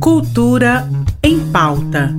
Cultura em pauta.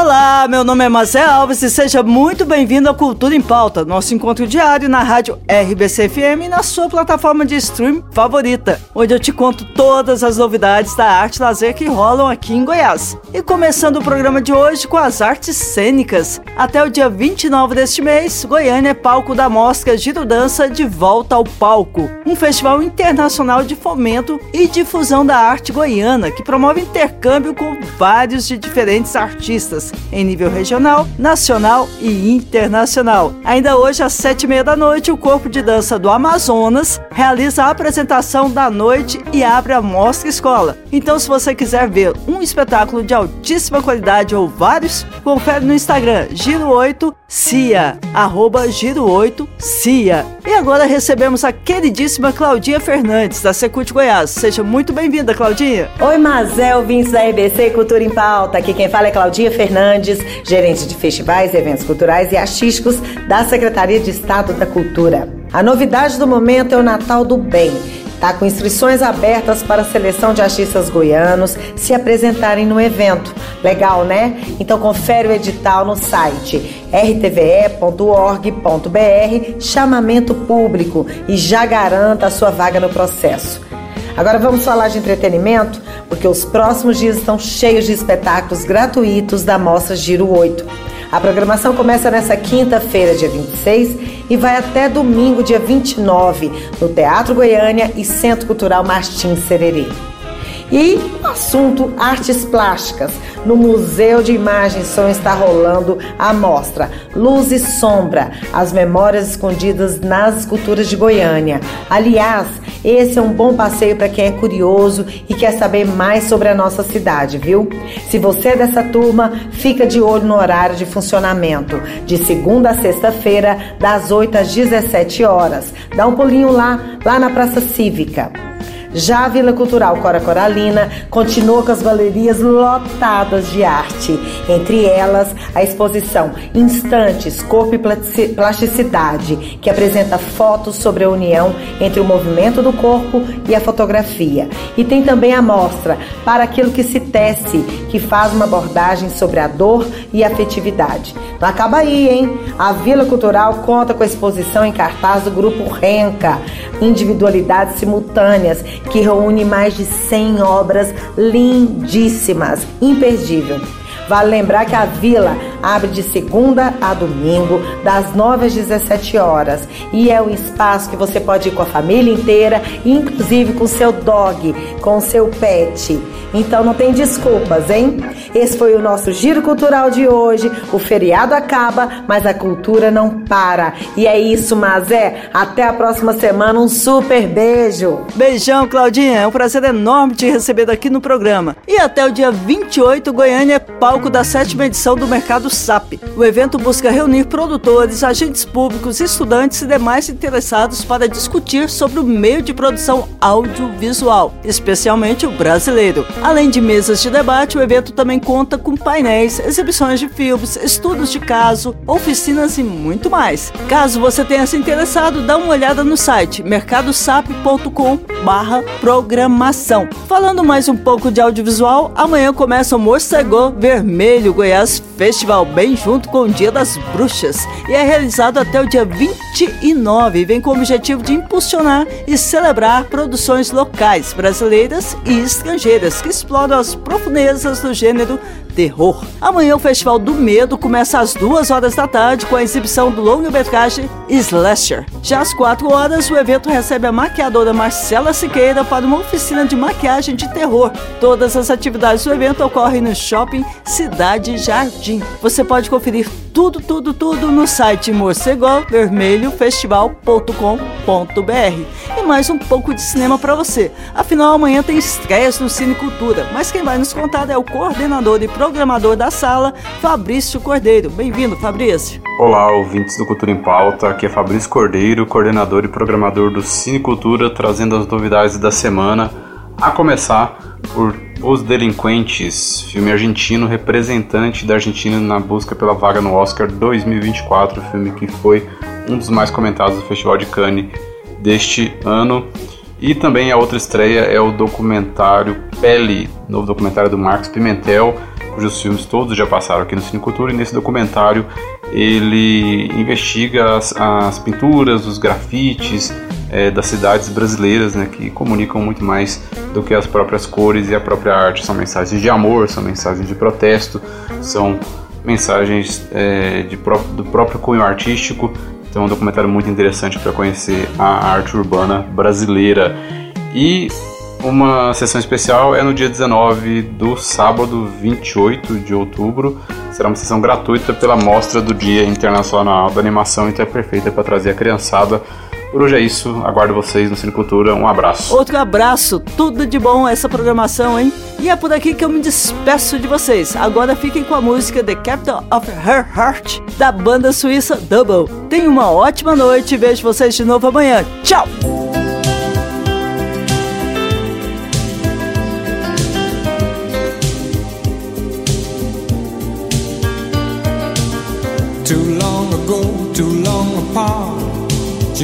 Olá, meu nome é Marcel Alves e seja muito bem-vindo à Cultura em Pauta, nosso encontro diário na rádio RBC FM e na sua plataforma de stream favorita, onde eu te conto todas as novidades da arte lazer que rolam aqui em Goiás. E começando o programa de hoje com as artes cênicas. Até o dia 29 deste mês, Goiânia é palco da mostra Giro Dança de Volta ao Palco, um festival internacional de fomento e difusão da arte goiana que promove intercâmbio com vários de diferentes artistas em nível regional, nacional e internacional. Ainda hoje, às sete e meia da noite, o Corpo de Dança do Amazonas realiza a apresentação da noite e abre a Mostra Escola. Então, se você quiser ver um espetáculo de altíssima qualidade ou vários, confere no Instagram Giro8 CIA, arroba Giro8 CIA. E agora recebemos a queridíssima Claudinha Fernandes, da Secult Goiás. Seja muito bem-vinda, Claudinha. Oi, Mazel, vindos da EBC Cultura em Pauta. Aqui quem fala é Claudinha Fernandes Fernandes, gerente de festivais, eventos culturais e artísticos da Secretaria de Estado da Cultura. A novidade do momento é o Natal do Bem. Tá com inscrições abertas para a seleção de artistas goianos se apresentarem no evento. Legal, né? Então confere o edital no site rtve.org.br, chamamento público e já garanta a sua vaga no processo. Agora vamos falar de entretenimento, porque os próximos dias estão cheios de espetáculos gratuitos da Mostra Giro 8. A programação começa nessa quinta-feira, dia 26, e vai até domingo, dia 29, no Teatro Goiânia e Centro Cultural Martins Sererê. E assunto artes plásticas. No Museu de Imagem e Som está rolando a mostra Luz e Sombra, as memórias escondidas nas esculturas de Goiânia. Aliás, esse é um bom passeio para quem é curioso e quer saber mais sobre a nossa cidade, viu? Se você é dessa turma, fica de olho no horário de funcionamento, de segunda a sexta-feira, das 8 às 17 horas. Dá um pulinho lá, lá na Praça Cívica. Já a Vila Cultural Cora Coralina continua com as galerias lotadas de arte, entre elas a exposição Instantes, Corpo e Plasticidade, que apresenta fotos sobre a união entre o movimento do corpo e a fotografia. E tem também a mostra Para Aquilo que se Tece, que faz uma abordagem sobre a dor e a afetividade. Não acaba aí, hein? A Vila Cultural conta com a exposição em cartaz do grupo Renca, Individualidades Simultâneas, que reúne mais de 100 obras lindíssimas, imperdível. Vale lembrar que a vila abre de segunda a domingo, das 9 às 17 horas. E é um espaço que você pode ir com a família inteira, inclusive com seu dog, com seu pet. Então não tem desculpas, hein? Esse foi o nosso giro cultural de hoje. O feriado acaba, mas a cultura não para. E é isso, Mazé. Até a próxima semana. Um super beijo. Beijão, Claudinha. É um prazer enorme te receber daqui no programa. E até o dia 28, Goiânia é palco da sétima edição do Mercado SAP. O evento busca reunir produtores, agentes públicos, estudantes e demais interessados para discutir sobre o meio de produção audiovisual, especialmente o brasileiro. Além de mesas de debate, o evento também conta com painéis, exibições de filmes, estudos de caso, oficinas e muito mais. Caso você tenha se interessado, dá uma olhada no site mercadosap.com/programação. Falando mais um pouco de audiovisual, amanhã começa o Morcego Vermelho Goiás Festival, bem junto com o Dia das Bruxas, e é realizado até o dia 29 e vem com o objetivo de impulsionar e celebrar produções locais, brasileiras e estrangeiras que exploram as profundezas do gênero terror. Amanhã o Festival do Medo começa às duas horas da tarde com a exibição do longa-metragem Slasher. Já às quatro horas, o evento recebe a maquiadora Marcela Siqueira para uma oficina de maquiagem de terror. Todas as atividades do evento ocorrem no Shopping Cidade Jardim. Você pode conferir tudo, tudo, tudo no site morcegovermelhofestival.com.br e mais um pouco de cinema para você. Afinal, amanhã tem estreias no Cine Cultura, mas quem vai nos contar é o coordenador e programador da sala, Fabrício Cordeiro. Bem-vindo, Fabrício. Olá, ouvintes do Cultura em Pauta. Aqui é Fabrício Cordeiro, coordenador e programador do Cine Cultura, trazendo as novidades da semana, a começar por os Delinquentes, filme argentino representante da Argentina na busca pela vaga no Oscar 2024, filme que foi um dos mais comentados do Festival de Cannes deste ano. E também a outra estreia é o documentário Pele, novo documentário do Marcos Pimentel, cujos filmes todos já passaram aqui no Cine Cultura, e nesse documentário ele investiga as, as pinturas, os grafites é, das cidades brasileiras, né, que comunicam muito mais do que as próprias cores e a própria arte. São mensagens de amor, são mensagens de protesto, são mensagens é, de, do próprio cunho artístico. Então é um documentário muito interessante para conhecer a arte urbana brasileira. E uma sessão especial é no dia 19 do sábado 28 de outubro. Será uma sessão gratuita pela mostra do Dia Internacional da Animação, então é perfeita para trazer a criançada por hoje é isso, aguardo vocês no Cine Cultura. Um abraço. Outro abraço, tudo de bom essa programação, hein? E é por aqui que eu me despeço de vocês. Agora fiquem com a música The Capital of Her Heart, da banda suíça Double. Tenham uma ótima noite e vejo vocês de novo amanhã. Tchau!